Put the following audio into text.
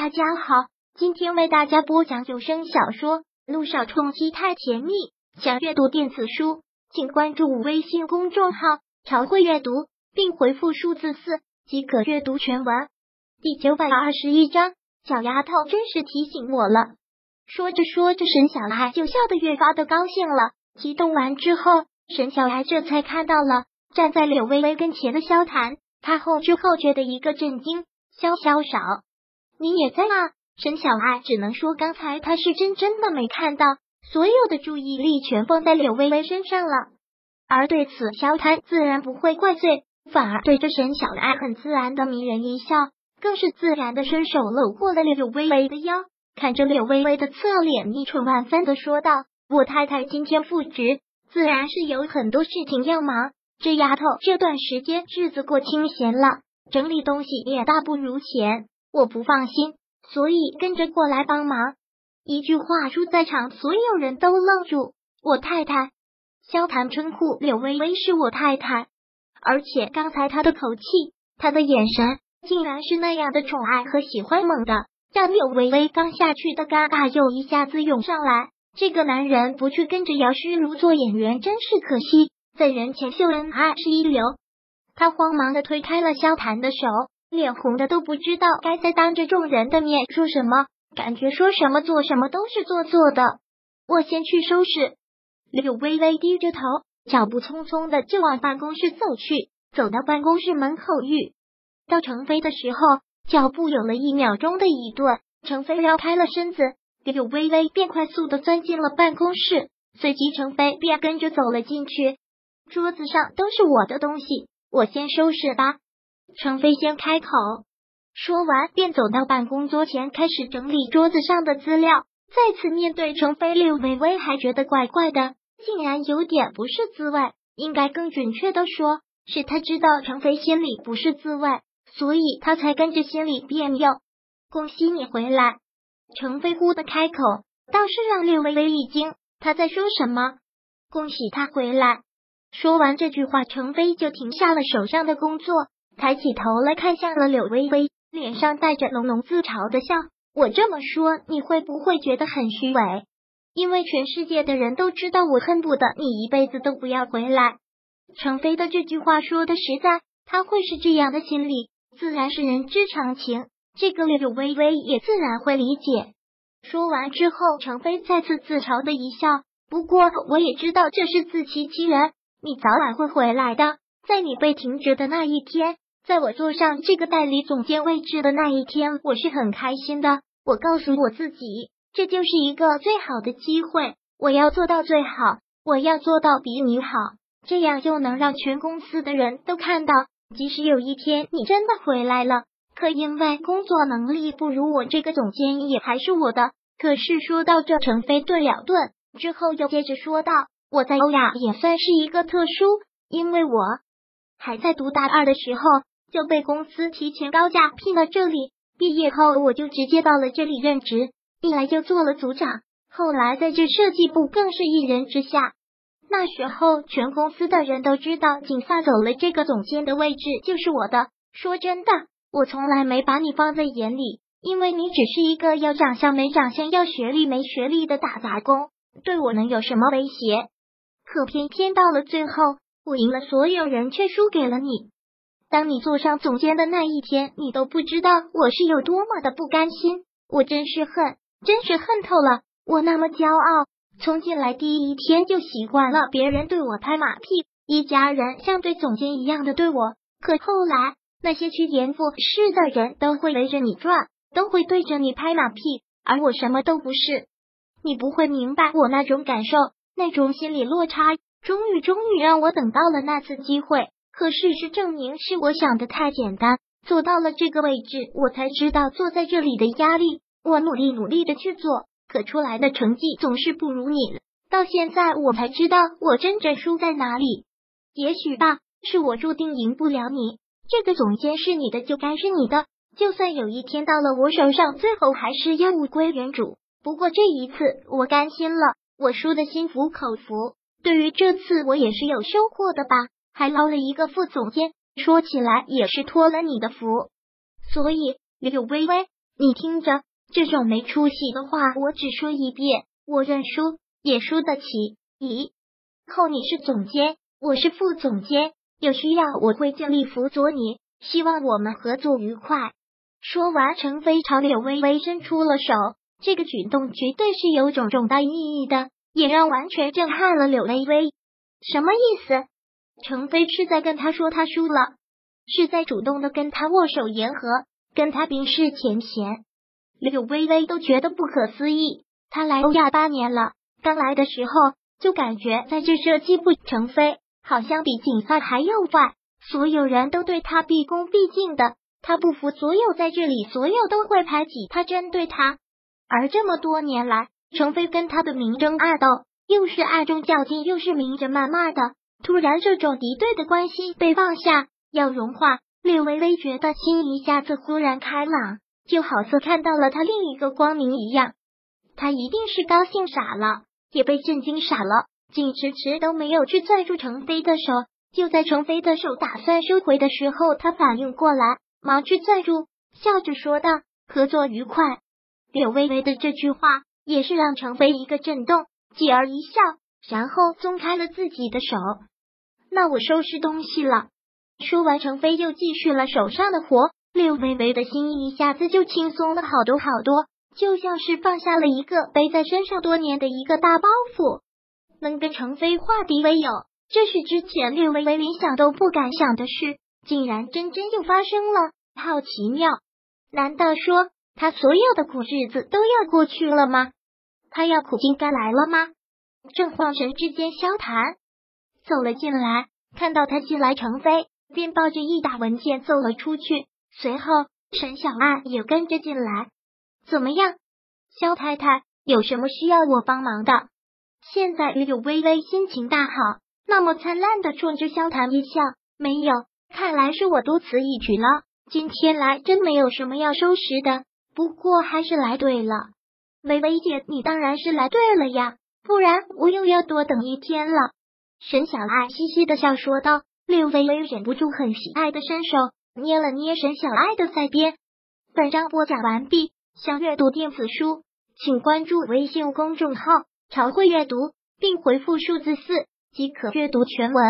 大家好，今天为大家播讲有声小说《路上冲击太甜蜜》。想阅读电子书，请关注微信公众号“朝会阅读”，并回复数字四即可阅读全文。第九百二十一章，小丫头真是提醒我了。说着说着，沈小爱就笑得越发的高兴了。激动完之后，沈小爱这才看到了站在柳微微跟前的萧谈，他后知后觉的一个震惊：“萧萧少。”你也在啊，沈小爱只能说刚才他是真真的没看到，所有的注意力全放在柳微微身上了。而对此，萧谈自然不会怪罪，反而对着沈小爱很自然的迷人一笑，更是自然的伸手搂过了柳微微的腰，看着柳微微的侧脸，逆蠢万分的说道：“我太太今天复职，自然是有很多事情要忙。这丫头这段时间日子过清闲了，整理东西也大不如前。”我不放心，所以跟着过来帮忙。一句话，说在场所有人都愣住。我太太萧谈称呼柳微微是我太太，而且刚才他的口气，他的眼神，竟然是那样的宠爱和喜欢猛的，让柳微微刚下去的尴尬又一下子涌上来。这个男人不去跟着姚诗如做演员，真是可惜。在人前秀恩爱是一流。他慌忙的推开了萧谈的手。脸红的都不知道该在当着众人的面说什么，感觉说什么做什么都是做作的。我先去收拾。柳微微低着头，脚步匆匆的就往办公室走去。走到办公室门口，遇到程飞的时候，脚步有了一秒钟的一顿。程飞绕开了身子，柳微微便快速的钻进了办公室，随即程飞便跟着走了进去。桌子上都是我的东西，我先收拾吧。程飞先开口，说完便走到办公桌前，开始整理桌子上的资料。再次面对程飞，柳微微还觉得怪怪的，竟然有点不是滋味。应该更准确的说，是他知道程飞心里不是滋味，所以他才跟着心里别扭。恭喜你回来，程飞忽的开口，倒是让柳微微一惊。他在说什么？恭喜他回来。说完这句话，程飞就停下了手上的工作。抬起头来看向了柳微微，脸上带着浓浓自嘲的笑。我这么说，你会不会觉得很虚伪？因为全世界的人都知道，我恨不得你一辈子都不要回来。程飞的这句话说的实在，他会是这样的心理，自然是人之常情。这个柳微微也自然会理解。说完之后，程飞再次自嘲的一笑。不过我也知道这是自欺欺人，你早晚会回来的，在你被停职的那一天。在我坐上这个代理总监位置的那一天，我是很开心的。我告诉我自己，这就是一个最好的机会，我要做到最好，我要做到比你好，这样就能让全公司的人都看到，即使有一天你真的回来了，可因为工作能力不如我这个总监，也还是我的。可是说到这，程飞顿了顿，之后又接着说道：“我在欧亚也算是一个特殊，因为我还在读大二的时候。”就被公司提前高价聘到这里，毕业后我就直接到了这里任职，一来就做了组长，后来在这设计部更是一人之下。那时候全公司的人都知道，锦发走了这个总监的位置就是我的。说真的，我从来没把你放在眼里，因为你只是一个要长相没长相、要学历没学历的打杂工，对我能有什么威胁？可偏偏到了最后，我赢了所有人，却输给了你。当你坐上总监的那一天，你都不知道我是有多么的不甘心。我真是恨，真是恨透了。我那么骄傲，从进来第一天就习惯了别人对我拍马屁，一家人像对总监一样的对我。可后来，那些趋炎附势的人都会围着你转，都会对着你拍马屁，而我什么都不是。你不会明白我那种感受，那种心理落差。终于，终于让我等到了那次机会。可事实证明是我想的太简单，做到了这个位置，我才知道坐在这里的压力。我努力努力的去做，可出来的成绩总是不如你。到现在我才知道我真正输在哪里。也许吧，是我注定赢不了你。这个总监是你的，就该是你的。就算有一天到了我手上，最后还是要物归原主。不过这一次我甘心了，我输的心服口服。对于这次，我也是有收获的吧。还捞了一个副总监，说起来也是托了你的福。所以柳微微，你听着，这种没出息的话，我只说一遍，我认输，也输得起。以后你是总监，我是副总监，有需要我会尽力辅佐你。希望我们合作愉快。说完，程飞朝柳微微伸出了手，这个举动绝对是有种重大意义的，也让完全震撼了柳微微。什么意思？程飞是在跟他说他输了，是在主动的跟他握手言和，跟他冰释前嫌。柳微微都觉得不可思议。他来欧亚八年了，刚来的时候就感觉在这设计部，程飞好像比警察还要坏，所有人都对他毕恭毕敬的。他不服所有在这里，所有都会排挤他，针对他。而这么多年来，程飞跟他的明争暗斗，又是暗中较劲，又是明着谩骂的。突然，这种敌对的关系被放下，要融化。柳微微觉得心一下子忽然开朗，就好似看到了他另一个光明一样。他一定是高兴傻了，也被震惊傻了。竟迟迟都没有去攥住程飞的手，就在程飞的手打算收回的时候，他反应过来。忙去攥住，笑着说道：“合作愉快。”柳微微的这句话也是让程飞一个震动，继而一笑，然后松开了自己的手。那我收拾东西了。说完，程飞又继续了手上的活。柳微微的心一下子就轻松了好多好多，就像是放下了一个背在身上多年的一个大包袱，能跟程飞化敌为友，这是之前柳微微连想都不敢想的事。竟然真真又发生了，好奇妙！难道说他所有的苦日子都要过去了吗？他要苦尽甘来了吗？正恍神之间，萧谈走了进来，看到他进来，程飞便抱着一沓文件走了出去。随后，陈小爱也跟着进来。怎么样，萧太太有什么需要我帮忙的？现在柳微微心情大好，那么灿烂的冲着萧谈一笑，没有。看来是我多此一举了。今天来真没有什么要收拾的，不过还是来对了。微微姐，你当然是来对了呀，不然我又要多等一天了。沈小爱嘻嘻的笑说道。略微微忍不住很喜爱的伸手捏了捏沈小爱的腮边。本章播讲完毕，想阅读电子书，请关注微信公众号“朝会阅读”，并回复数字四即可阅读全文。